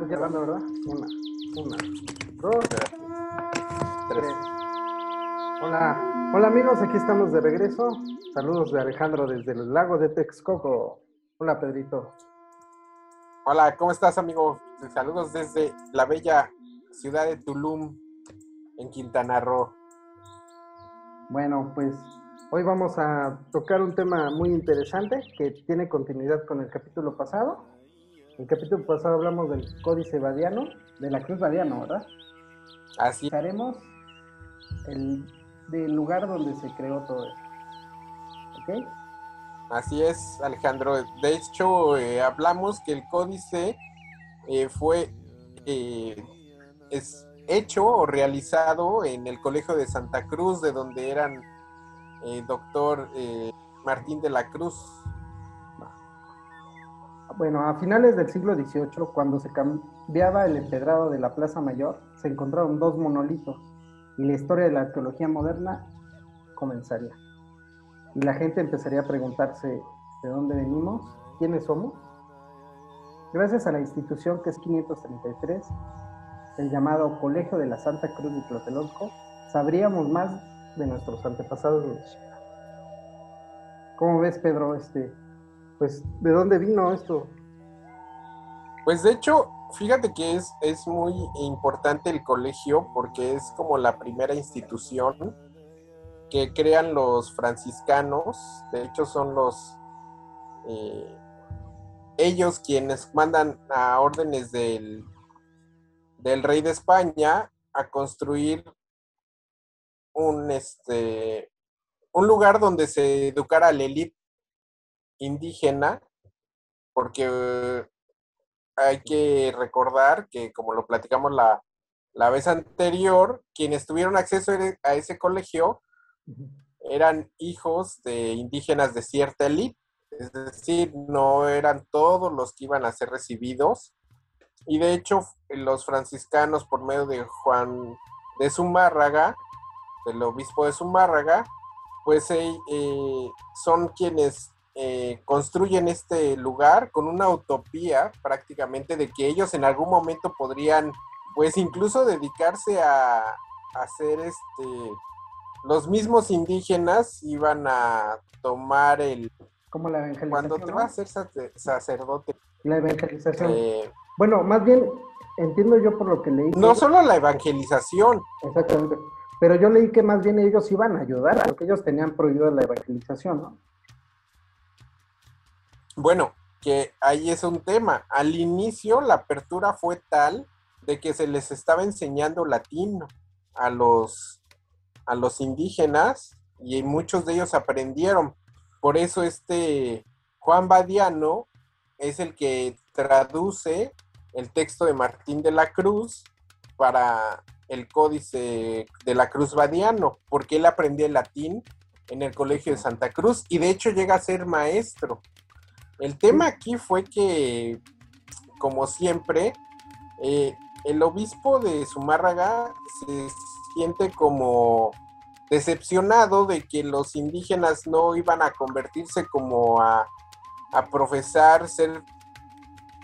pues ya hablando, ¿verdad? Una, una, dos, tres. Hola, hola amigos, aquí estamos de regreso. Saludos de Alejandro desde el lago de Texcoco. Hola Pedrito. Hola, ¿cómo estás, amigo? Saludos desde la bella ciudad de Tulum, en Quintana Roo. Bueno, pues hoy vamos a tocar un tema muy interesante que tiene continuidad con el capítulo pasado. El capítulo pasado hablamos del Códice Badiano, de la Cruz Badiano, ¿verdad? Así. Haremos el del lugar donde se creó todo esto. ¿Ok? Así es, Alejandro. De hecho, eh, hablamos que el códice eh, fue eh, es hecho o realizado en el Colegio de Santa Cruz, de donde eran doctor Martín de la Cruz. Bueno, a finales del siglo XVIII, cuando se cambiaba el empedrado de la Plaza Mayor, se encontraron dos monolitos y la historia de la arqueología moderna comenzaría. Y la gente empezaría a preguntarse de dónde venimos, quiénes somos. Gracias a la institución que es 533, el llamado Colegio de la Santa Cruz de Tlatelolco, sabríamos más de nuestros antepasados ¿Cómo ves, Pedro? Este, pues, ¿de dónde vino esto? Pues de hecho, fíjate que es, es muy importante el colegio porque es como la primera institución que crean los franciscanos. De hecho, son los eh, ellos quienes mandan a órdenes del, del rey de España a construir un este un lugar donde se educara la élite indígena, porque hay que recordar que, como lo platicamos la, la vez anterior, quienes tuvieron acceso a ese colegio eran hijos de indígenas de cierta élite, es decir, no eran todos los que iban a ser recibidos. Y de hecho, los franciscanos, por medio de Juan de Zumárraga, del obispo de Zumárraga, pues eh, son quienes eh, construyen este lugar con una utopía prácticamente de que ellos en algún momento podrían, pues incluso dedicarse a, hacer este, los mismos indígenas iban a tomar el... Como la evangelización. Cuando te vas a ser sacerdote. La evangelización. Eh, bueno, más bien, entiendo yo por lo que leí. No solo la evangelización. Exactamente. Pero yo leí que más bien ellos iban a ayudar, porque ellos tenían prohibido la evangelización, ¿no? Bueno, que ahí es un tema. Al inicio la apertura fue tal de que se les estaba enseñando latín a los, a los indígenas y muchos de ellos aprendieron. Por eso este Juan Badiano es el que traduce el texto de Martín de la Cruz para el códice de la Cruz Badiano, porque él aprendió latín en el Colegio de Santa Cruz y de hecho llega a ser maestro. El tema aquí fue que, como siempre, eh, el obispo de Zumárraga se siente como decepcionado de que los indígenas no iban a convertirse como a, a profesar ser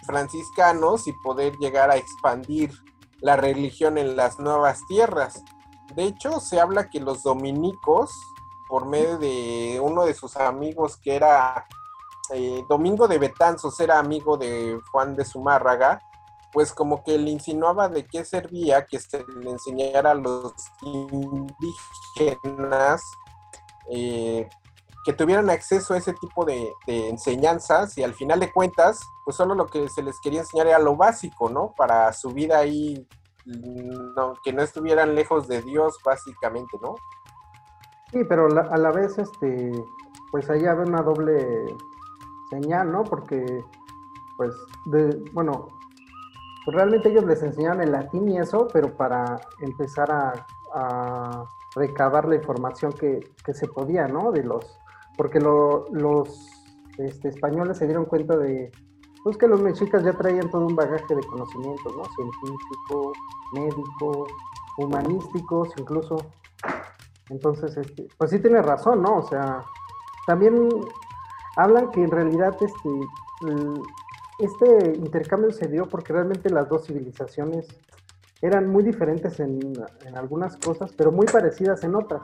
franciscanos y poder llegar a expandir la religión en las nuevas tierras. De hecho, se habla que los dominicos, por medio de uno de sus amigos que era eh, Domingo de Betanzos, era amigo de Juan de Zumárraga, pues como que le insinuaba de qué servía que se le enseñara a los indígenas eh, que tuvieran acceso a ese tipo de, enseñanzas y al final de cuentas, pues solo lo que se les quería enseñar era lo básico, ¿no? Para su vida ahí, que no estuvieran lejos de Dios, básicamente, ¿no? Sí, pero a la vez, este, pues ahí había una doble señal, ¿no? Porque, pues, de, bueno, realmente ellos les enseñaban el latín y eso, pero para empezar a, recabar la información que, que, se podía, ¿no? De los porque los este, españoles se dieron cuenta de pues que los mexicas ya traían todo un bagaje de conocimientos, ¿no? Científicos, médicos, humanísticos, incluso. Entonces, este, pues sí tiene razón, ¿no? O sea, también hablan que en realidad este, este intercambio se dio porque realmente las dos civilizaciones eran muy diferentes en, algunas cosas, pero muy parecidas en otras.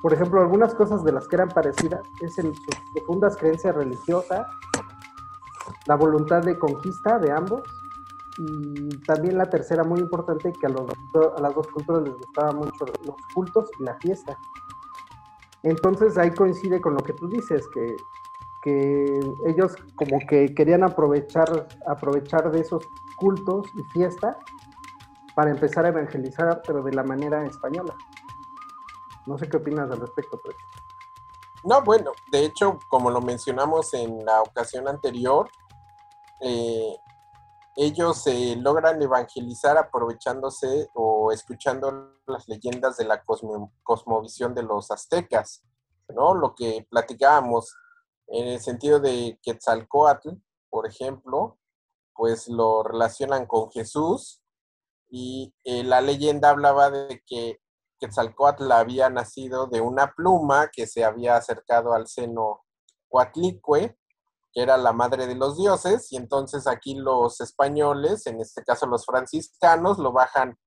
Por ejemplo, algunas cosas de las que eran parecidas es en sus profundas creencias religiosas, la voluntad de conquista de ambos y también la tercera muy importante que a, los, a las dos culturas les gustaban mucho los cultos y la fiesta. Entonces ahí coincide con lo que tú dices, que, que ellos como que querían aprovechar, aprovechar de esos cultos y fiestas para empezar a evangelizar, pero de la manera española. No sé qué opinas al respecto, pues. No, bueno, de hecho, como lo mencionamos en la ocasión anterior, eh, ellos logran evangelizar aprovechándose o escuchando las leyendas de la cosmovisión de los aztecas, ¿no? Lo que platicábamos en el sentido de Quetzalcoatl, por ejemplo, pues lo relacionan con Jesús y eh, la leyenda hablaba de que Quetzalcoatl había nacido de una pluma que se había acercado al seno Coatlicue, que era la madre de los dioses, y entonces aquí los españoles, en este caso los franciscanos, lo bajan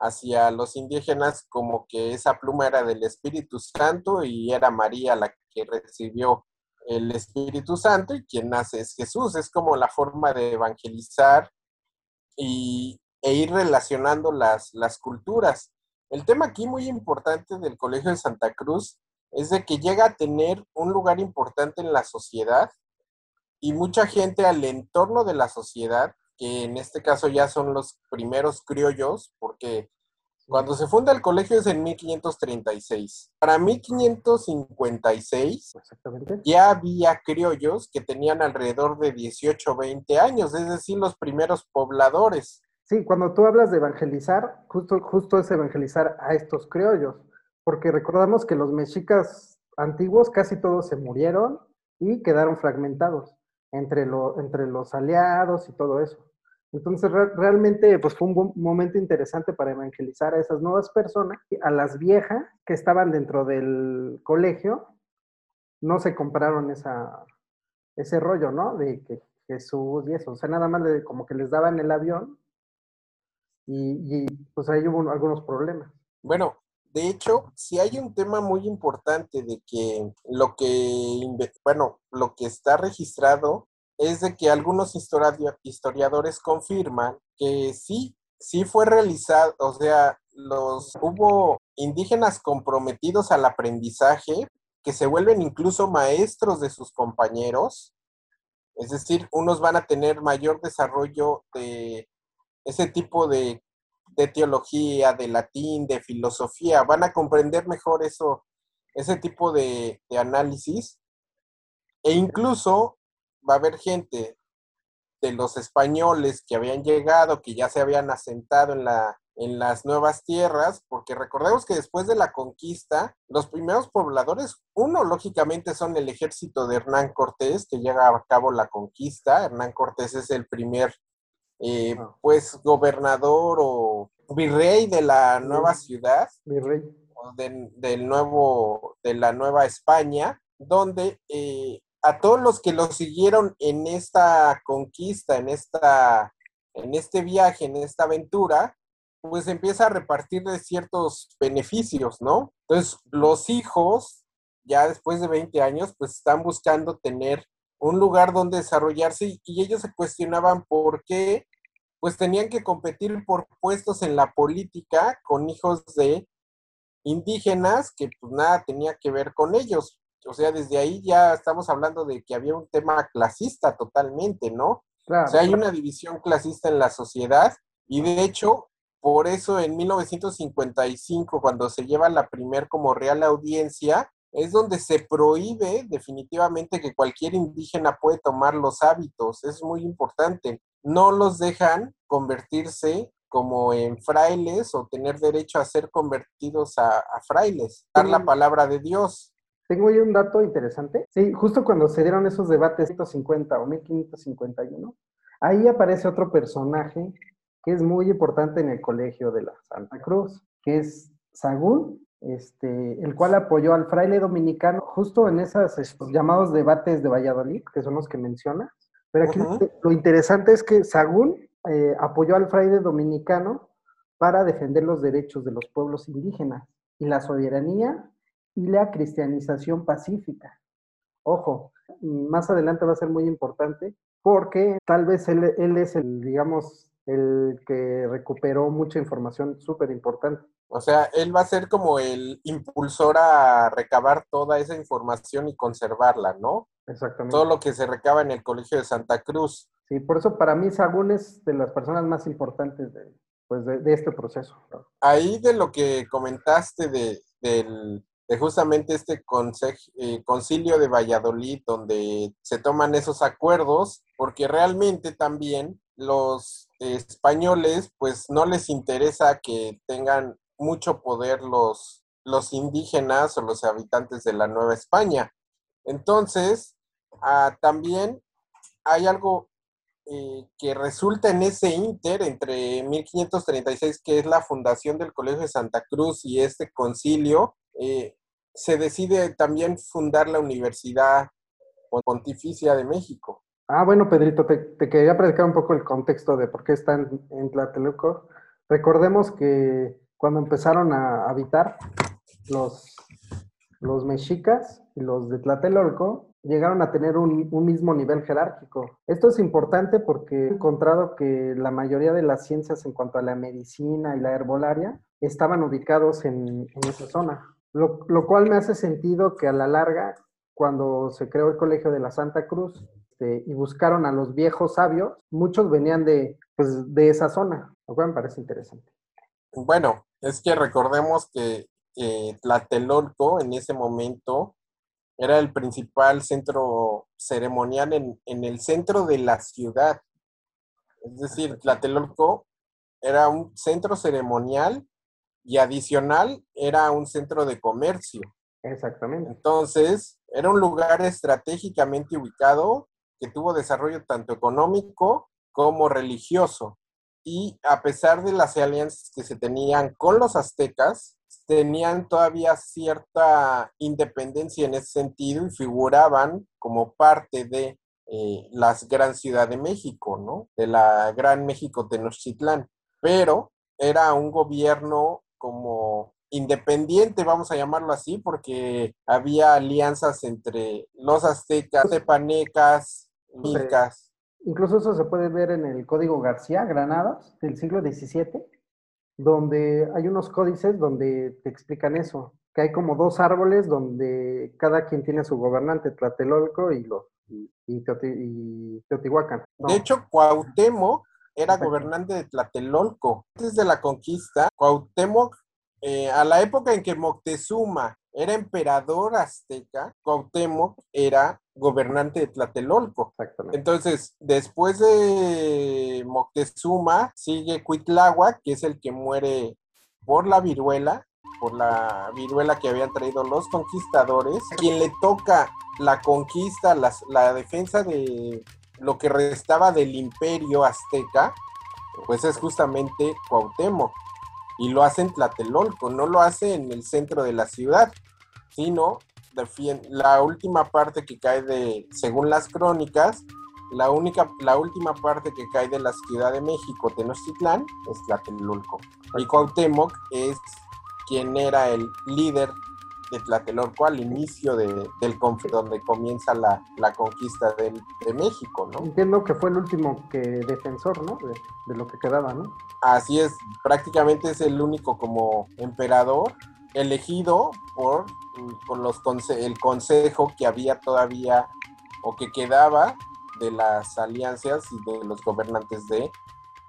hacia los indígenas como que esa pluma era del Espíritu Santo y era María la que recibió el Espíritu Santo y quien nace es Jesús. Es como la forma de evangelizar y, e ir relacionando las, las culturas. El tema aquí muy importante del Colegio de Santa Cruz es de que llega a tener un lugar importante en la sociedad y mucha gente al entorno de la sociedad, que en este caso ya son los primeros criollos, porque cuando se funda el colegio es en 1536. Para 1556 ya había criollos que tenían alrededor de 18 o 20 años, es decir, los primeros pobladores. Sí, cuando tú hablas de evangelizar, justo, justo es evangelizar a estos criollos, porque recordamos que los mexicas antiguos casi todos se murieron y quedaron fragmentados entre, lo, entre los aliados y todo eso. Entonces, realmente, pues fue un momento interesante para evangelizar a esas nuevas personas, a las viejas que estaban dentro del colegio, no se compraron esa, ese rollo, ¿no? De que Jesús y eso, o sea, nada más como que les daban el avión y, pues ahí hubo algunos problemas. Bueno, de hecho, si hay un tema muy importante de que lo que, bueno, lo que está registrado es de que algunos historiadores confirman que sí, sí fue realizado, o sea, los hubo indígenas comprometidos al aprendizaje que se vuelven incluso maestros de sus compañeros, es decir, unos van a tener mayor desarrollo de ese tipo de, teología, de latín, de filosofía, van a comprender mejor eso, ese tipo de, de análisis. E incluso va a haber gente de los españoles que habían llegado, que ya se habían asentado en, la, en las nuevas tierras, porque recordemos que después de la conquista, los primeros pobladores, uno lógicamente son el ejército de Hernán Cortés, que llega a cabo la conquista. Hernán Cortés es el primer eh, pues gobernador o virrey de la nueva ciudad, virrey. del nuevo, de la nueva España, donde eh, a todos los que lo siguieron en esta conquista, en esta, en este viaje, en esta aventura, pues empieza a repartir de ciertos beneficios, ¿no? Entonces, los hijos, ya después de 20 años, pues están buscando tener un lugar donde desarrollarse y ellos se cuestionaban por qué pues tenían que competir por puestos en la política con hijos de indígenas que pues nada tenía que ver con ellos. O sea, desde ahí ya estamos hablando de que había un tema clasista totalmente, ¿no? o sea, hay una división clasista en la sociedad y de hecho, por eso en 1955, cuando se lleva la primer como real audiencia, es donde se prohíbe definitivamente que cualquier indígena puede tomar los hábitos. Es muy importante no los dejan convertirse como en frailes o tener derecho a ser convertidos a, frailes, dar la palabra de Dios. Tengo ahí un dato interesante. Sí, justo cuando se dieron esos debates 150 o 1551, ahí aparece otro personaje que es muy importante en el colegio de la Santa Cruz, que es Sagún, este, el cual apoyó al fraile dominicano justo en esos llamados debates de Valladolid, que son los que menciona, Pero aquí lo interesante es que Sagún eh, apoyó al fraile dominicano para defender los derechos de los pueblos indígenas y la soberanía y la cristianización pacífica. Ojo, más adelante va a ser muy importante porque tal vez él, él es el, digamos, el que recuperó mucha información súper importante. O sea, él va a ser como el impulsor a recabar toda esa información y conservarla, ¿no? Exactamente. Todo lo que se recaba en el Colegio de Santa Cruz. Sí, por eso para mí Sagún es de las personas más importantes de, pues de, este proceso. Ahí de lo que comentaste de, justamente este eh, concilio de Valladolid, donde se toman esos acuerdos, porque realmente también los españoles, pues no les interesa que tengan mucho poder los, los indígenas o los habitantes de la Nueva España. Entonces, ah, también hay algo eh, que resulta en ese inter entre 1536, que es la fundación del Colegio de Santa Cruz, y este concilio, eh, se decide también fundar la Universidad Pontificia de México. Ah, bueno, Pedrito, te, quería predicar un poco el contexto de por qué están en Tlatelolco. Recordemos que cuando empezaron a habitar los, los mexicas y los de Tlatelolco, llegaron a tener un, mismo nivel jerárquico. Esto es importante porque he encontrado que la mayoría de las ciencias en cuanto a la medicina y la herbolaria estaban ubicados en, esa zona, lo, lo, cual me hace sentido que a la larga, cuando se creó el Colegio de la Santa Cruz, este, y buscaron a los viejos sabios, muchos venían de, pues, de esa zona, lo cual me parece interesante. Bueno, es que recordemos que Tlatelolco en ese momento era el principal centro ceremonial en, en, el centro de la ciudad. Es decir, Tlatelolco era un centro ceremonial y adicional era un centro de comercio. Exactamente. Entonces, era un lugar estratégicamente ubicado que tuvo desarrollo tanto económico como religioso. Y a pesar de las alianzas que se tenían con los aztecas, tenían todavía cierta independencia en ese sentido y figuraban como parte de eh, la gran ciudad de México, ¿no? De la gran México Tenochtitlán. Pero era un gobierno como independiente, vamos a llamarlo así, porque había alianzas entre los aztecas, tepanecas, Incluso eso se puede ver en el Código García Granados del siglo XVII, donde hay unos códices donde te explican eso, que hay como dos árboles donde cada quien tiene su gobernante, Tlatelolco y, los, y, Teotihuacán. De hecho, Cuauhtémoc era gobernante de Tlatelolco. Antes de la conquista, Cuauhtémoc, eh, a la época en que Moctezuma era emperador azteca, Cuauhtémoc era gobernante de Tlatelolco. Entonces, después de Moctezuma, sigue Cuitláhuac, que es el que muere por la viruela, por la viruela que habían traído los conquistadores, quien le toca la conquista, la defensa de lo que restaba del imperio azteca, pues es justamente Cuauhtémoc. Y lo hace en Tlatelolco, no lo hace en el centro de la ciudad, sino la última parte que cae de, según las crónicas, la única, la última parte que cae de la Ciudad de México, Tenochtitlán, es Tlatelolco. Y Cuauhtémoc es quien era el líder de Tlatelolco al inicio de, del donde comienza la, conquista de, México, ¿no? Entiendo que fue el último que defensor, ¿no? De, de, lo que quedaba, ¿no? Así es, prácticamente es el único como emperador elegido por, los el consejo que había todavía o que quedaba de las alianzas y de los gobernantes de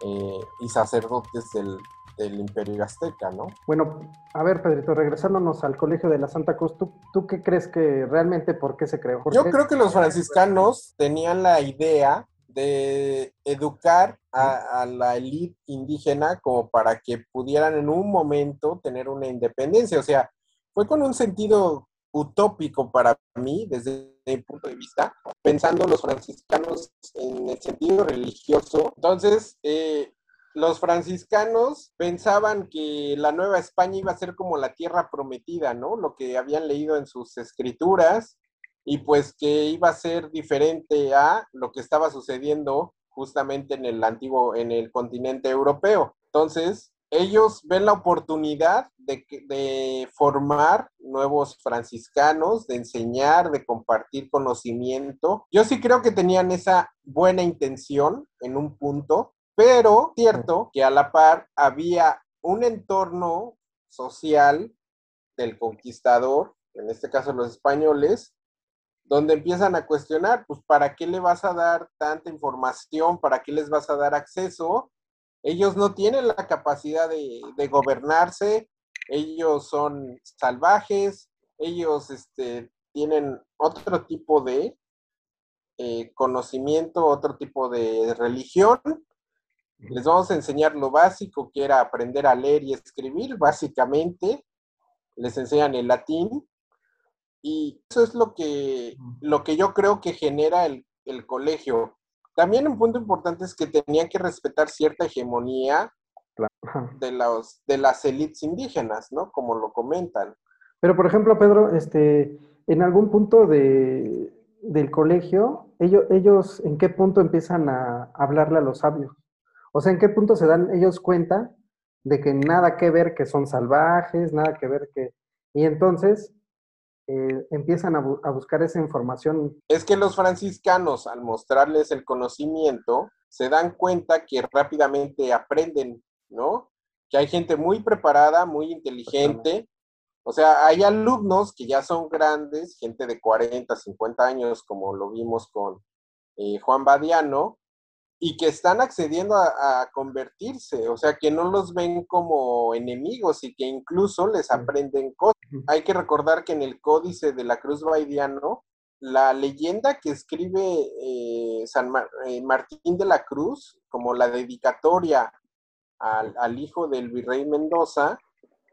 eh, y sacerdotes del, imperio azteca, ¿no? Bueno, a ver, Pedrito, regresándonos al Colegio de la Santa Cruz, ¿tú, qué crees que realmente por qué se creó? Yo creo que los franciscanos tenían la idea de educar a, la élite indígena como para que pudieran en un momento tener una independencia. O sea, fue con un sentido utópico para mí desde mi punto de vista, pensando los franciscanos en el sentido religioso. Entonces, eh, los franciscanos pensaban que la Nueva España iba a ser como la tierra prometida, ¿no? Lo que habían leído en sus escrituras, y pues que iba a ser diferente a lo que estaba sucediendo justamente en el antiguo, en el continente europeo. Entonces, ellos ven la oportunidad de, de, formar nuevos franciscanos, de enseñar, de compartir conocimiento. Yo sí creo que tenían esa buena intención en un punto, pero cierto que a la par había un entorno social del conquistador, en este caso los españoles, donde empiezan a cuestionar, pues, ¿para qué le vas a dar tanta información? ¿Para qué les vas a dar acceso? Ellos no tienen la capacidad de, gobernarse, ellos son salvajes, ellos este, tienen otro tipo de eh, conocimiento, otro tipo de religión. Les vamos a enseñar lo básico, que era aprender a leer y escribir, básicamente. Les enseñan el latín. Y eso es lo que, lo que yo creo que genera el, el colegio. También un punto importante es que tenían que respetar cierta hegemonía de, los, de las élites indígenas, ¿no? Como lo comentan. Pero, por ejemplo, Pedro, este, en algún punto de, del colegio, ellos, ellos, ¿en qué punto empiezan a hablarle a los sabios? O sea, ¿en qué punto se dan ellos cuenta de que nada que ver que son salvajes, nada que ver que... Y entonces eh, empiezan a, buscar esa información. Es que los franciscanos, al mostrarles el conocimiento, se dan cuenta que rápidamente aprenden, ¿no? Que hay gente muy preparada, muy inteligente. O sea, hay alumnos que ya son grandes, gente de 40, 50 años, como lo vimos con eh, Juan Badiano, y que están accediendo a, convertirse, o sea, que no los ven como enemigos y que incluso les aprenden cosas. Hay que recordar que en el Códice de la Cruz Baidiano, la leyenda que escribe eh, San eh, Martín de la Cruz, como la dedicatoria al, hijo del virrey Mendoza,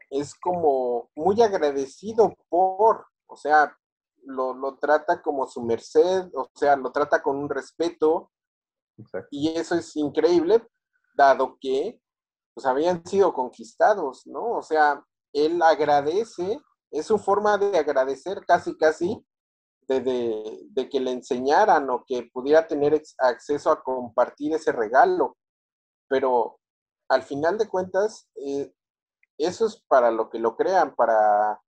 es como muy agradecido por, o sea, lo, lo trata como su merced, o sea, lo trata con un respeto, y eso es increíble, dado que pues habían sido conquistados, ¿no? O sea, él agradece, es su forma de agradecer casi, casi, de, de, que le enseñaran o que pudiera tener acceso a compartir ese regalo. Pero al final de cuentas, eh, eso es para lo que lo crean, para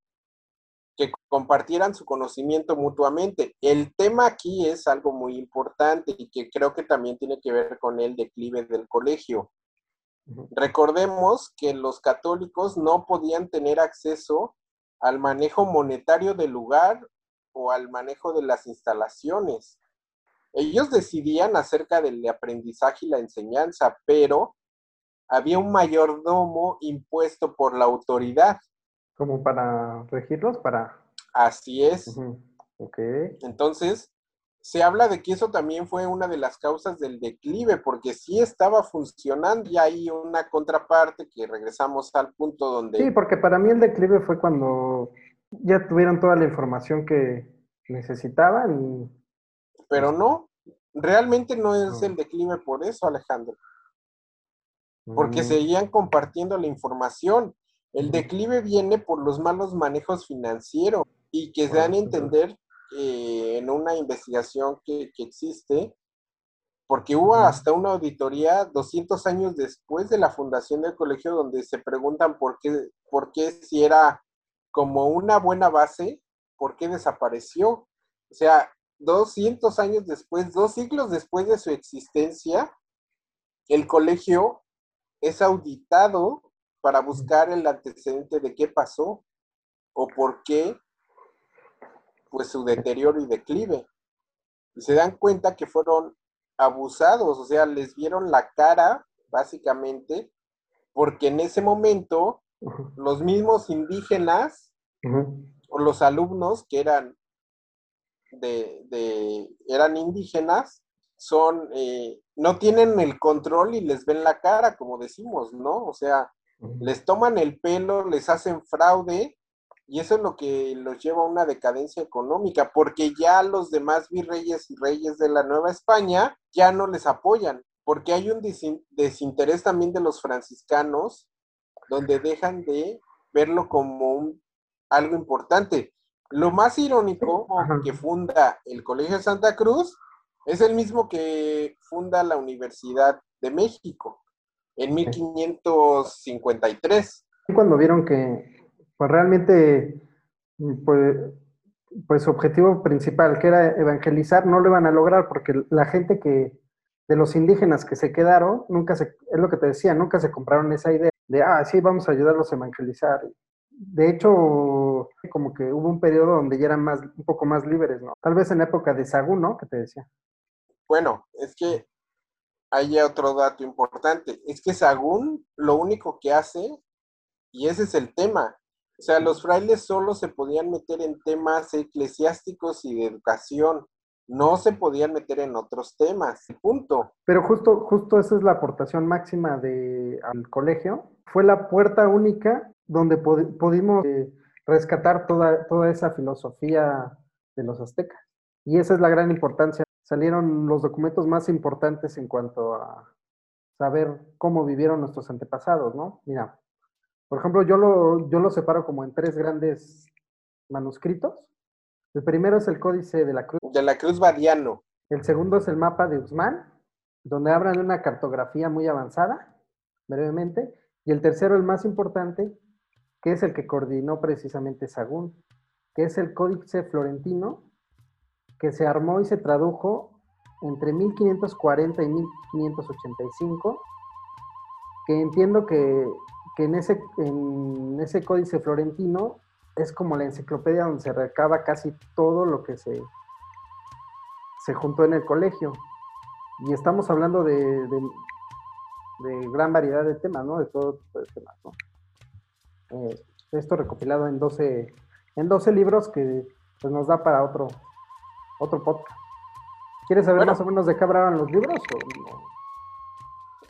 que compartieran su conocimiento mutuamente. El tema aquí es algo muy importante y que creo que también tiene que ver con el declive del colegio. Recordemos que los católicos no podían tener acceso al manejo monetario del lugar o al manejo de las instalaciones. Ellos decidían acerca del aprendizaje y la enseñanza, pero había un mayordomo impuesto por la autoridad como para regirlos, para... Así es. Ok. Entonces, se habla de que eso también fue una de las causas del declive, porque sí estaba funcionando y hay una contraparte que regresamos al punto donde... Sí, porque para mí el declive fue cuando ya tuvieron toda la información que necesitaban. Pero no, realmente no es el declive por eso, Alejandro. Porque mm. seguían compartiendo la información. El declive viene por los malos manejos financieros y que se dan a entender en una investigación que, existe, porque hubo hasta una auditoría 200 años después de la fundación del colegio donde se preguntan por qué, por qué si era como una buena base, por qué desapareció. O sea, 200 años después, dos siglos después de su existencia, el colegio es auditado para buscar el antecedente de qué pasó o por qué, pues su deterioro y declive. Y se dan cuenta que fueron abusados, o sea, les vieron la cara, básicamente, porque en ese momento los mismos indígenas o los alumnos que eran de, eran indígenas son eh, no tienen el control y les ven la cara, como decimos, ¿no? O sea, les toman el pelo, les hacen fraude y eso es lo que los lleva a una decadencia económica, porque ya los demás virreyes y reyes de la Nueva España ya no les apoyan, porque hay un desinterés también de los franciscanos, donde dejan de verlo como un, algo importante. lo más irónico que funda el Colegio de Santa Cruz es el mismo que funda la Universidad de México en 1553. Cuando vieron que pues realmente pues, pues su objetivo principal, que era evangelizar, no lo iban a lograr porque la gente que de los indígenas que se quedaron, nunca se, es lo que te decía, nunca se compraron esa idea de, ah, sí, vamos a ayudarlos a evangelizar. De hecho, como que hubo un periodo donde ya eran más, un poco más libres, ¿no? Tal vez en época de Sagún, ¿no? Que te decía. Bueno, es que hay otro dato importante. Es que Sagún lo único que hace, y ese es el tema, o sea, los frailes solo se podían meter en temas eclesiásticos y de educación no se podían meter en otros temas, punto. Pero justo, justo esa es la aportación máxima de, al colegio. Fue la puerta única donde pudimos eh, rescatar toda, toda esa filosofía de los aztecas. Y esa es la gran importancia. Salieron los documentos más importantes en cuanto a saber cómo vivieron nuestros antepasados, ¿no? Mira, por ejemplo, yo lo, yo lo separo como en tres grandes manuscritos el primero es el Códice de la Cruz. De la Cruz Badiano. El segundo es el mapa de Usman, donde hablan de una cartografía muy avanzada, brevemente. Y el tercero, el más importante, que es el que coordinó precisamente Sagún, que es el Códice Florentino, que se armó y se tradujo entre 1540 y 1585, que entiendo que, en, ese, en ese códice florentino es como la enciclopedia donde se recaba casi todo lo que se, se juntó en el colegio. Y estamos hablando de, de, gran variedad de temas, ¿no? De todo tipo de temas, ¿no? Eh, esto recopilado en 12, en 12 libros que pues, nos da para otro, otro podcast. ¿Quieres saber más o menos de qué hablaban los libros?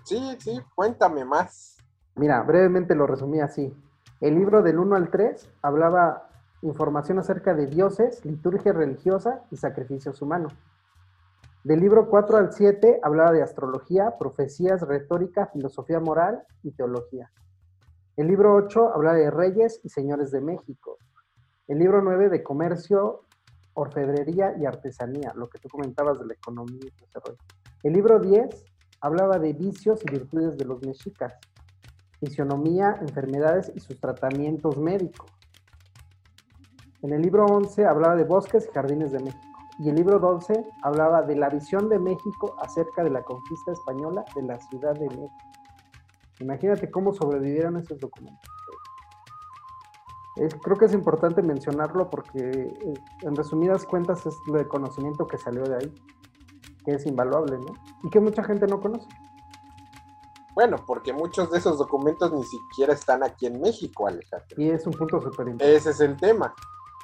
Sí, sí, cuéntame más. Mira, brevemente lo resumí así. El libro del 1 al 3 hablaba información acerca de dioses, liturgia religiosa y sacrificios humanos. Del libro 4 al 7 hablaba de astrología, profecías, retórica, filosofía moral y teología. El libro 8 hablaba de reyes y señores de México. El libro 9 de comercio, orfebrería y artesanía, lo que tú comentabas de la economía y desarrollo. El libro 10 hablaba de vicios y virtudes de los mexicas fisionomía, enfermedades y sus tratamientos médicos. En el libro 11 hablaba de bosques y jardines de México. Y el libro 12 hablaba de la visión de México acerca de la conquista española de la Ciudad de México. Imagínate cómo sobrevivieron esos documentos. Creo que es importante mencionarlo porque eh, en resumidas cuentas es lo de conocimiento que salió de ahí, que es invaluable, ¿no? Y que mucha gente no conoce. Bueno, porque muchos de esos documentos ni siquiera están aquí en México, Alejandro. Y es un punto súper importante. Ese es el tema.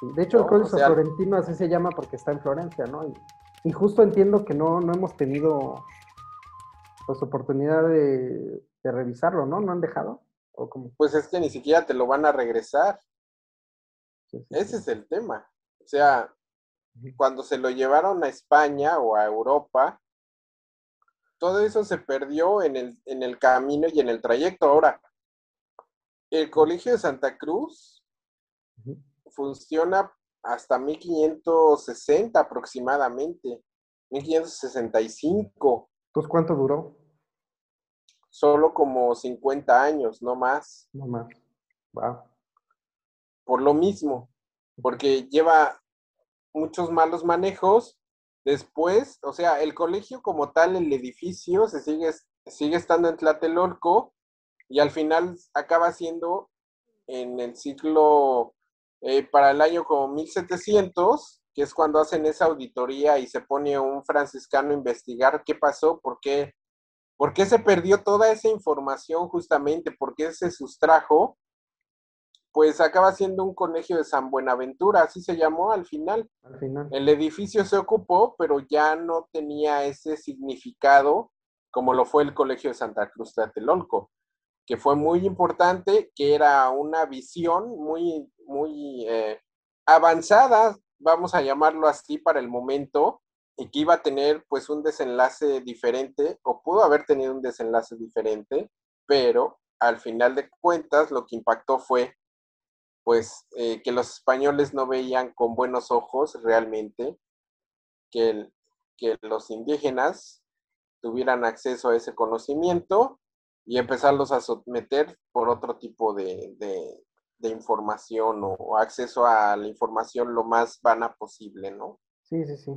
De hecho, el Códice Florentino así se llama porque está en Florencia, ¿no? Y, justo entiendo que no, no hemos tenido pues oportunidad de, revisarlo, ¿no? ¿No han dejado? ¿O Pues es que ni siquiera te lo van a regresar. Ese es el tema. O sea, cuando se lo llevaron a España o a Europa, todo eso se perdió en el, en el camino y en el trayecto. Ahora, el Colegio de Santa Cruz funciona hasta 1560 aproximadamente, 1565. ¿Pues cuánto duró? Solo como 50 años, no más. No más. Wow. Por lo mismo, porque lleva muchos malos manejos. Después, o sea, el colegio como tal, el edificio, se sigue, sigue estando en Tlatelolco y al final acaba siendo en el ciclo eh, para el año como 1700, que es cuando hacen esa auditoría y se pone un franciscano a investigar qué pasó, por qué, por qué se perdió toda esa información justamente, por qué se sustrajo pues acaba siendo un colegio de San Buenaventura, así se llamó al final. Al final. El edificio se ocupó, pero ya no tenía ese significado como lo fue el colegio de Santa Cruz de Atelolco, que fue muy importante, que era una visión muy, muy eh, avanzada, vamos a llamarlo así para el momento, y que iba a tener pues un desenlace diferente, o pudo haber tenido un desenlace diferente, pero al final de cuentas lo que impactó fue pues eh, que los españoles no veían con buenos ojos realmente que, que los indígenas tuvieran acceso a ese conocimiento y empezarlos a someter por otro tipo de, de, información o, acceso a la información lo más vana posible, ¿no? Sí, sí, sí.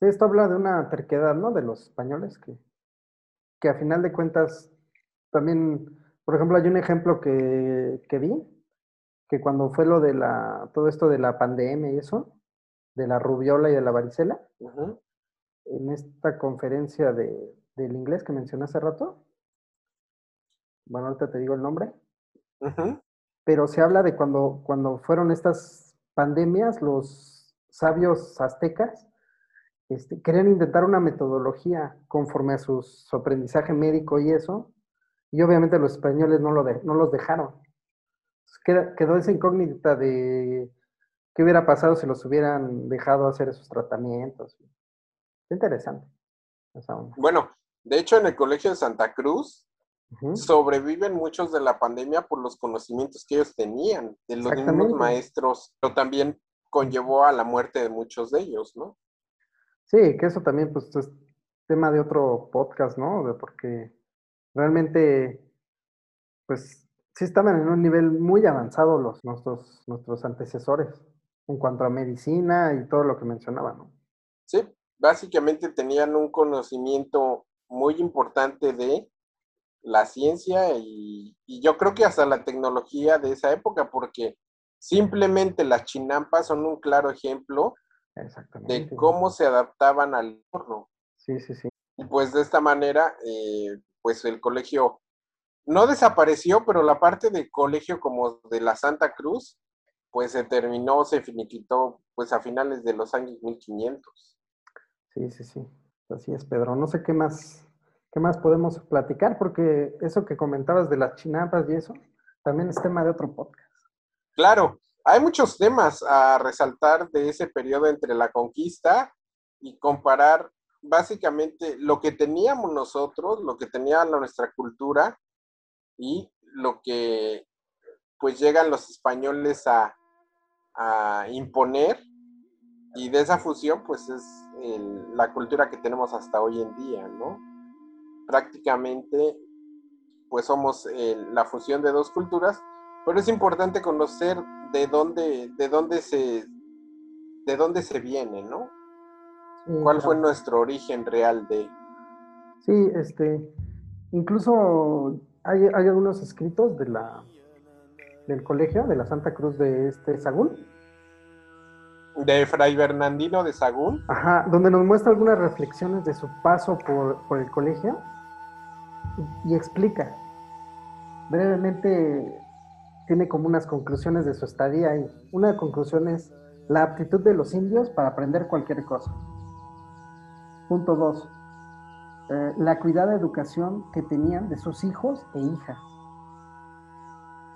esto habla de una terquedad, ¿no? De los españoles que, que a final de cuentas también, por ejemplo, hay un ejemplo que, que vi, que cuando fue lo de la, todo esto de la pandemia y eso, de la rubiola y de la varicela, en esta conferencia de, del inglés que mencioné hace rato, bueno, ahorita te digo el nombre, pero se habla de cuando, cuando fueron estas pandemias, los sabios aztecas este, querían intentar una metodología conforme a su aprendizaje médico y eso, y obviamente los españoles no, lo no los dejaron. Quedó esa incógnita de qué hubiera pasado si los hubieran dejado hacer esos tratamientos. Es interesante. Bueno, de hecho en el Colegio de Santa Cruz sobreviven muchos de la pandemia por los conocimientos que ellos tenían, de los mismos maestros, pero también conllevó a la muerte de muchos de ellos, ¿no? Sí, que eso también pues es tema de otro podcast, ¿no? Porque realmente, pues sí estaban en un nivel muy avanzado los nuestros, nuestros antecesores en cuanto a medicina y todo lo que mencionaba, ¿no? Sí, básicamente tenían un conocimiento muy importante de la ciencia y, yo creo que hasta la tecnología de esa época, porque simplemente las chinampas son un claro ejemplo de cómo se adaptaban al horno. Sí, sí, sí. Y pues de esta manera, eh, pues el colegio no desapareció, pero la parte del colegio como de la Santa Cruz, pues se terminó, se finiquitó pues a finales de los años 1500. Sí, sí, sí. Así es, Pedro. No sé qué más ¿Qué más podemos platicar? Porque eso que comentabas de las chinampas y eso, también es tema de otro podcast. Claro, hay muchos temas a resaltar de ese periodo entre la conquista y comparar básicamente lo que teníamos nosotros, lo que tenía nuestra cultura y lo que pues llegan los españoles a, imponer y de esa fusión pues es la cultura que tenemos hasta hoy en día, ¿no? prácticamente pues somos eh, la fusión de dos culturas, pero es importante conocer de dónde, de dónde se, de dónde se viene, ¿no? ¿Cuál fue nuestro origen real de? Sí, este, incluso hay, hay algunos escritos de la, del colegio de la Santa Cruz de este Sagún, de Fray Bernardino de Sagún. Ajá, donde nos muestra algunas reflexiones de su paso por, por el colegio y, explica. Brevemente tiene como unas conclusiones de su estadía y una conclusión es la aptitud de los indios para aprender cualquier cosa. Punto 2. Eh, la cuidada educación que tenían de sus hijos e hijas.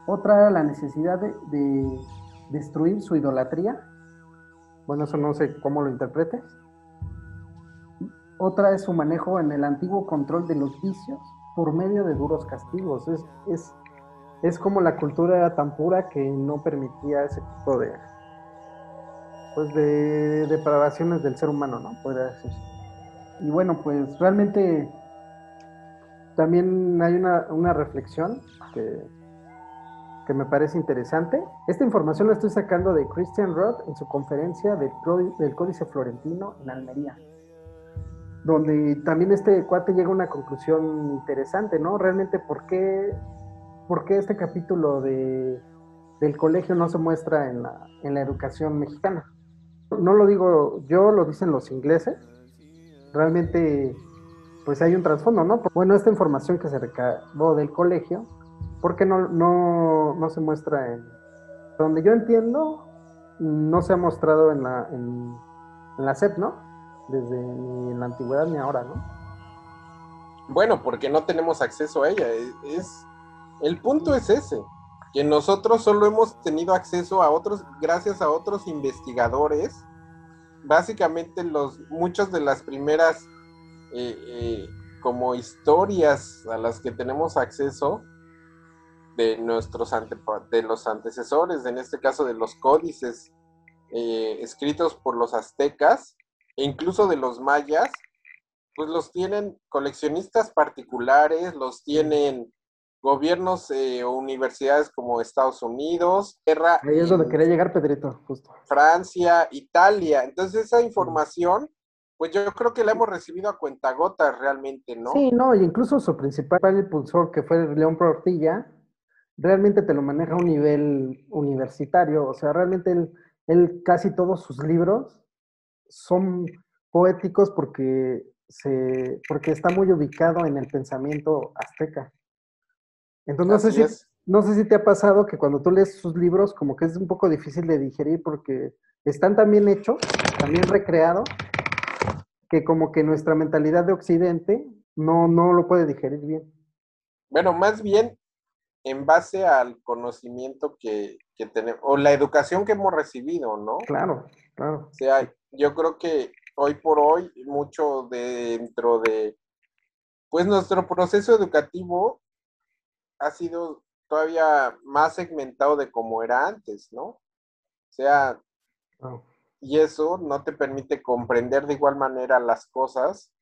Otra era la necesidad de destruir su idolatría bueno, eso no sé cómo lo interpretes. Otra es su manejo en el antiguo control de los vicios por medio de duros castigos. Es, es, es como la cultura era tan pura que no permitía ese tipo de, pues de depravaciones del ser humano, ¿no? Podría decirse. Y bueno, pues realmente también hay una, reflexión que que me parece interesante. Esta información la estoy sacando de Christian Roth en su conferencia del, del Códice Florentino en Almería, donde también este cuate llega a una conclusión interesante, ¿no? Realmente, ¿por qué, por qué este capítulo de, del colegio no se muestra en la, en la educación mexicana? No lo digo yo, lo dicen los ingleses. Realmente, pues hay un trasfondo, ¿no? Bueno, esta información que se recabó del colegio ¿Por qué no, no, se muestra en... Donde yo entiendo, no se ha mostrado en la, en, la SEP, ¿no? Desde ni en la antigüedad ni ahora, ¿no? Bueno, porque no tenemos acceso a ella. Es, el punto es ese, que nosotros solo hemos tenido acceso a otros, gracias a otros investigadores. Básicamente, los, muchas de las primeras eh, eh, como historias a las que tenemos acceso de nuestros de los antecesores, en este caso de los códices eh, escritos por los aztecas e incluso de los mayas, pues los tienen coleccionistas particulares, los tienen gobiernos eh, o universidades como Estados Unidos, Guerra. Ahí es donde quería llegar, Pedrito, justo. Francia, Italia. Entonces, esa información, pues yo creo que la hemos recibido a cuentagotas realmente, ¿no? Sí, no, y incluso su principal impulsor, que fue León Portilla, realmente te lo maneja a un nivel universitario. O sea, realmente él, él casi todos sus libros son poéticos porque, se, porque está muy ubicado en el pensamiento azteca. Entonces, no sé, si, no sé si te ha pasado que cuando tú lees sus libros, como que es un poco difícil de digerir porque están tan bien hechos, también recreados, que como que nuestra mentalidad de Occidente no, no lo puede digerir bien. Bueno, más bien en base al conocimiento que, que tenemos, o la educación que hemos recibido, ¿no? Claro, claro. O sea, yo creo que hoy por hoy, mucho dentro de, pues nuestro proceso educativo ha sido todavía más segmentado de como era antes, ¿no? O sea, y eso no te permite comprender de igual manera las cosas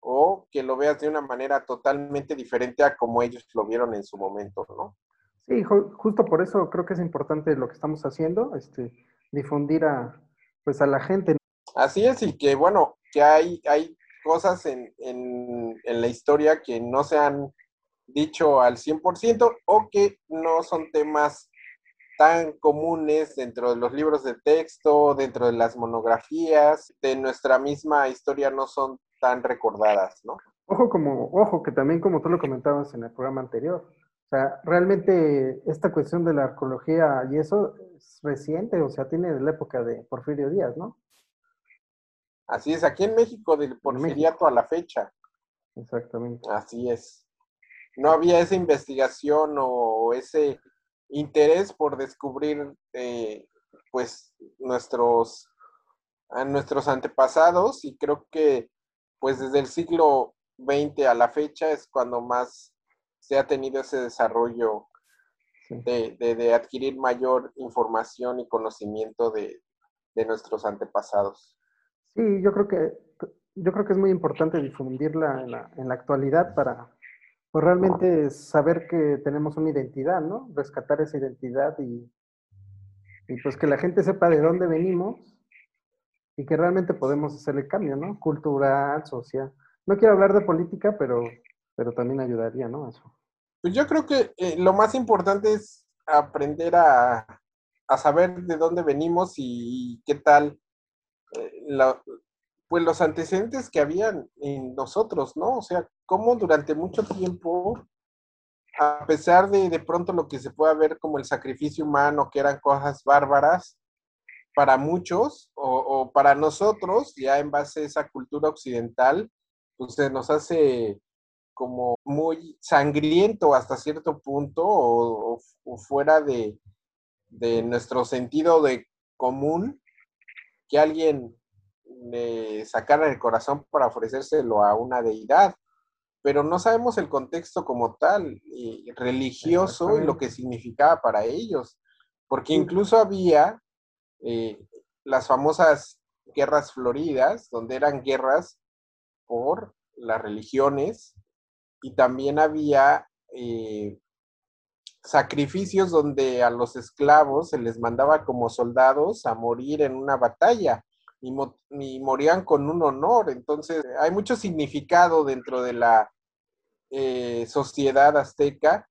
o que lo veas de una manera totalmente diferente a como ellos lo vieron en su momento, ¿no? Sí, justo por eso creo que es importante lo que estamos haciendo, este, difundir a, pues a la gente. Así es, y que bueno, que hay, hay cosas en, en, en la historia que no se han dicho al 100% o que no son temas tan comunes dentro de los libros de texto, dentro de las monografías, de nuestra misma historia no son tan recordadas, ¿no? Ojo como, ojo, que también como tú lo comentabas en el programa anterior, o sea, realmente esta cuestión de la arqueología y eso es reciente, o sea, tiene de la época de Porfirio Díaz, ¿no? Así es, aquí en México del porfiriato a la fecha. Exactamente. Así es no había esa investigación o ese interés por descubrir eh, pues nuestros a nuestros antepasados y creo que pues desde el siglo XX a la fecha es cuando más se ha tenido ese desarrollo de, de, adquirir mayor información y conocimiento de, de, nuestros antepasados. Sí, yo creo que yo creo que es muy importante difundirla en la, en la actualidad para, pues realmente es saber que tenemos una identidad, ¿no? Rescatar esa identidad y, pues que la gente sepa de dónde venimos y que realmente podemos hacer el cambio, ¿no? Cultural, social. No quiero hablar de política, pero, pero también ayudaría, ¿no? Pues yo creo que eh, lo más importante es aprender a, a, saber de dónde venimos y, qué tal eh, la, pues los antecedentes que habían en nosotros, ¿no? O sea, cómo durante mucho tiempo, a pesar de de pronto lo que se puede ver como el sacrificio humano, que eran cosas bárbaras, para muchos o, para nosotros, ya en base a esa cultura occidental, pues se nos hace como muy sangriento hasta cierto punto o, fuera de, de nuestro sentido de común que alguien de sacar el corazón para ofrecérselo a una deidad, pero no sabemos el contexto como tal, y religioso y lo que significaba para ellos, porque incluso había eh, las famosas guerras floridas, donde eran guerras por las religiones, y también había eh, sacrificios donde a los esclavos se les mandaba como soldados a morir en una batalla y, morían con un honor. Entonces, hay mucho significado dentro de la eh, sociedad azteca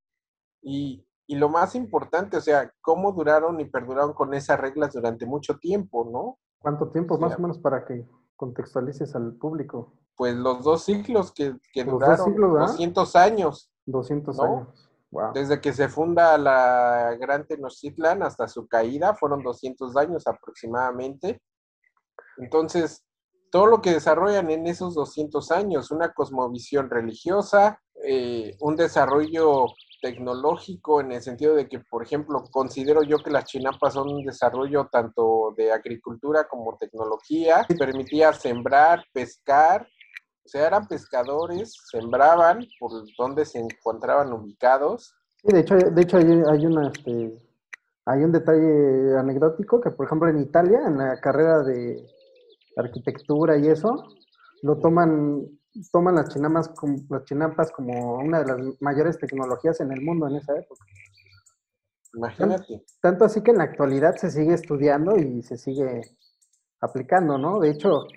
y, lo más importante, o sea, cómo duraron y perduraron con esas reglas durante mucho tiempo, ¿no? ¿Cuánto tiempo más o menos para que contextualices al público? Pues los dos siglos que, duraron, 200 años. 200 años. Desde que se funda la Gran Tenochtitlan hasta su caída fueron 200 años aproximadamente. Entonces, todo lo que desarrollan en esos 200 años, una cosmovisión religiosa, eh, un desarrollo tecnológico en el sentido de que, por ejemplo, considero yo que las chinapas son un desarrollo tanto de agricultura como tecnología, permitía sembrar, pescar, o sea, eran pescadores, sembraban por donde se encontraban ubicados. Sí, de hecho, de hecho hay, hay una, este, hay un detalle anecdótico que, por ejemplo, en Italia, en la carrera de arquitectura y eso, lo toman, toman las chinamas, como- las chinampas como una de las mayores tecnologías en el mundo en esa época. Imagínate. Tanto así que en la actualidad se sigue estudiando y se sigue aplicando, ¿no? De hecho,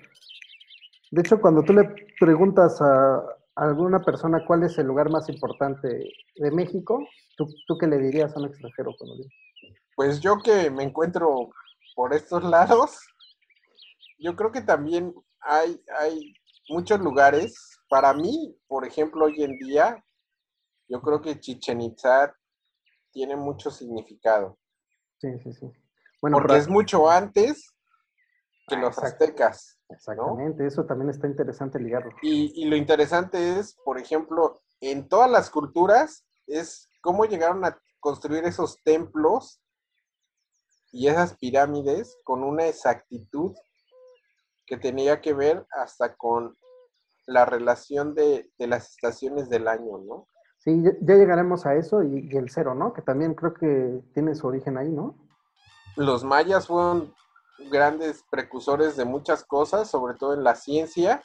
de hecho, cuando tú le preguntas a alguna persona cuál es el lugar más importante de México, ¿tú, tú qué le dirías a un extranjero cuando? Pues yo que me encuentro por estos lados, yo creo que también hay, hay muchos lugares. Para mí, por ejemplo, hoy en día, yo creo que Chichen Itza tiene mucho significado. Sí, sí, sí. Bueno, porque pero- es mucho antes que Ah, los aztecas. Exactamente, eso también está interesante ligarlo. Y, y lo interesante es, por ejemplo, en todas las culturas, es cómo llegaron a construir esos templos y esas pirámides con una exactitud que tenía que ver hasta con la relación de, de las estaciones del año, ¿no? Sí, ya, llegaremos a eso y, y el cero, ¿no? Que también creo que tiene su origen ahí, ¿no? Los mayas fueron grandes precursores de muchas cosas, sobre todo en la ciencia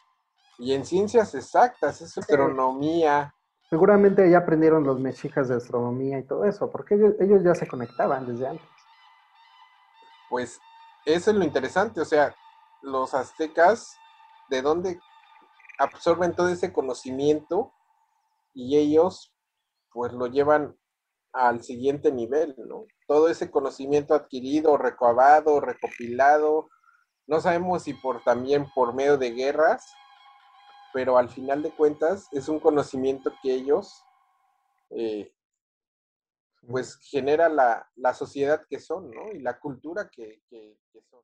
y en ciencias exactas, es astronomía, Seguramente ya aprendieron los mexicas de astronomía y todo eso, porque ellos, ellos ya se conectaban desde antes. pues eso es lo interesante, o sea, los aztecas, ¿de dónde absorben todo ese conocimiento y ellos pues lo llevan al siguiente nivel, ¿no? Todo ese conocimiento adquirido, recabado, recopilado, no sabemos si por también por medio de guerras, pero al final de cuentas es un conocimiento que ellos eh, pues genera la, la sociedad que son, ¿no? Y la cultura que, que- que son.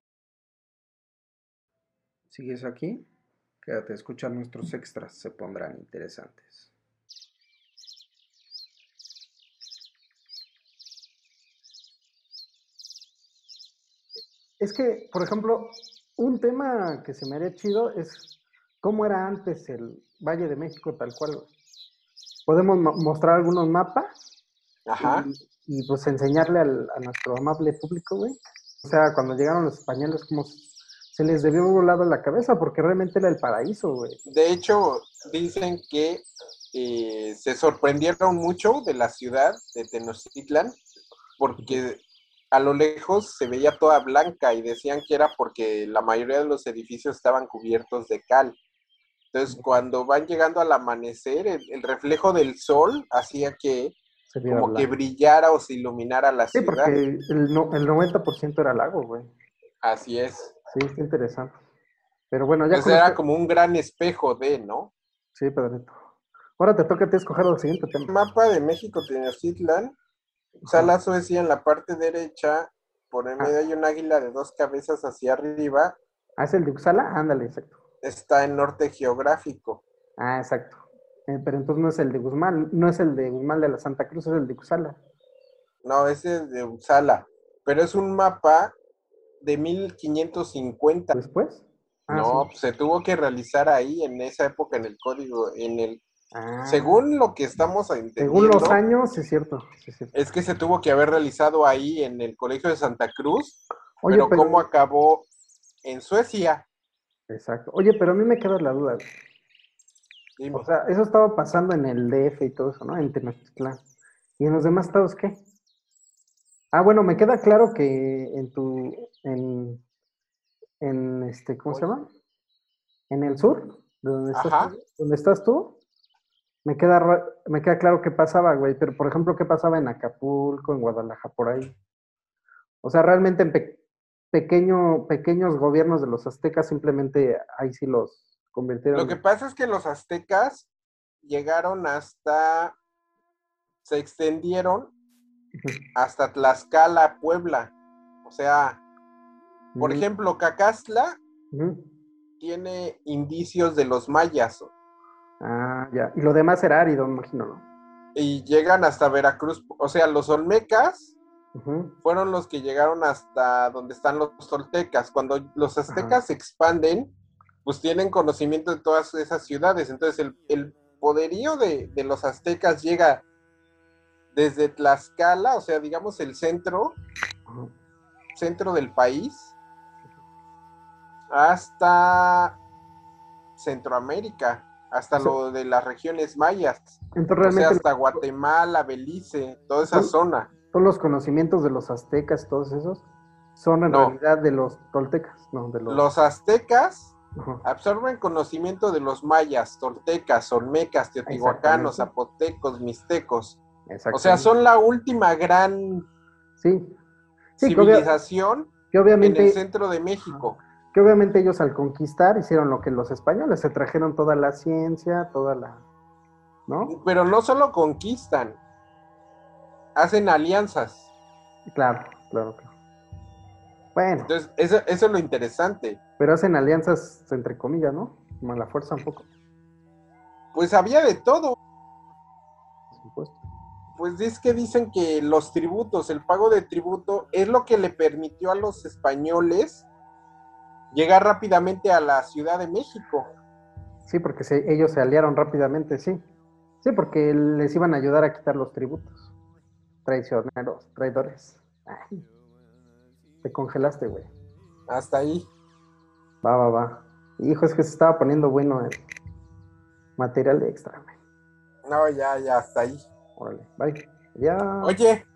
¿Sigues aquí? Quédate, escucha nuestros extras, se pondrán interesantes. Es que, por ejemplo, un tema que se me haría chido es cómo era antes el Valle de México tal cual. Podemos mo- mostrar algunos mapas Ajá. y, y, pues enseñarle al- a nuestro amable público, güey. O sea, cuando llegaron los españoles, como se les debió haber volado la cabeza, porque realmente era el paraíso, güey. De hecho, dicen que eh, se sorprendieron mucho de la ciudad de Tenochtitlan porque a lo lejos se veía toda blanca y decían que era porque la mayoría de los edificios estaban cubiertos de cal. Entonces, cuando van llegando al amanecer, el, el reflejo del sol hacía que como que brillara o se iluminara la Sí, ciudad. porque el, no- el 90% era lago, güey. Así es. Sí, está interesante. Pero bueno, ya con era esto- como un gran espejo de, ¿no? Sí, Pedrito. Ahora te toca a ti escoger el siguiente tema. mapa de México Tenochtitlan, sala Suecia en la parte derecha, por en medio hay un águila de dos cabezas hacia arriba, Ah, ¿es el de Uxala? Ándale, exacto. está en norte geográfico. Ah, exacto. Eh, pero entonces no es el de Guzmán, no es el de Guzmán de la Santa Cruz, es el de Uxala. No, ese es de Uppsala, pero es un mapa de 1550. ¿Después? Ah, no, sí. pues, se tuvo que realizar ahí en esa época en el código, en el Ah, según lo que estamos entendiendo, según los años, es cierto. es cierto. es que se tuvo que haber realizado ahí en el Colegio de Santa Cruz, Oye, pero, pero, cómo acabó en Suecia. exacto. Oye, pero a mí me queda la duda. Dime. O sea, eso estaba pasando en el DF y todo eso, ¿no? En Tenochtitlán. ¿Y en los demás estados qué? Ah, bueno, me queda claro que en tu, en, en este, ¿cómo se llama? En el sur, de donde estás, donde estás tú, me queda, me queda claro qué pasaba, güey, pero por ejemplo, ¿qué pasaba en Acapulco, en Guadalajara, por ahí? O sea, realmente en pe- pequeño, pequeños gobiernos de los aztecas simplemente ahí sí los convirtieron. Lo que pasa es que los aztecas llegaron hasta, se extendieron hasta Tlaxcala, Puebla. O sea, por ejemplo, Cacastla ujú. tiene indicios de los mayas Ah, ya. Y lo demás era árido, imagino, ¿no? y llegan hasta Veracruz. O sea, los olmecas fueron los que llegaron hasta donde están los toltecas. Cuando los aztecas se expanden, pues tienen conocimiento de todas esas ciudades. Entonces el, el poderío de, de los aztecas llega desde Tlaxcala, o sea, digamos el centro, Ajá. centro del país, hasta Centroamérica, hasta Sí. lo de las regiones mayas, Entonces o sea, hasta Guatemala, Belice, toda esa zona. todos los conocimientos de los aztecas, todos esos, son en No. realidad de los toltecas, no, de los... Los aztecas absorben conocimiento de los mayas, toltecas, olmecas, teotihuacanos, zapotecos, mixtecos. O sea, son la última gran Sí, Sí, que obvia- civilización que en obviamente, el centro de México. Que obviamente ellos al conquistar hicieron lo que los españoles, se trajeron toda la ciencia, toda la... ¿No? Pero no solo conquistan, hacen alianzas. Claro, claro, claro. Bueno, Entonces, eso, eso es lo interesante. pero hacen alianzas entre comillas, ¿no? Como la fuerza un poco, Pues había de todo. por supuesto. Pues es que dicen que los tributos, el pago de tributo, es lo que le permitió a los españoles llegar rápidamente a la Ciudad de México. Sí, porque se- ellos se aliaron rápidamente, sí. Sí, porque les iban a ayudar a quitar los tributos. Traicioneros, traidores. Ay, te congelaste, güey. Hasta ahí. Va, va, va. Hijo, es que se estaba poniendo bueno el material extra, güey. No, ya, ya, hasta ahí. Órale, bye. Ya. Oye,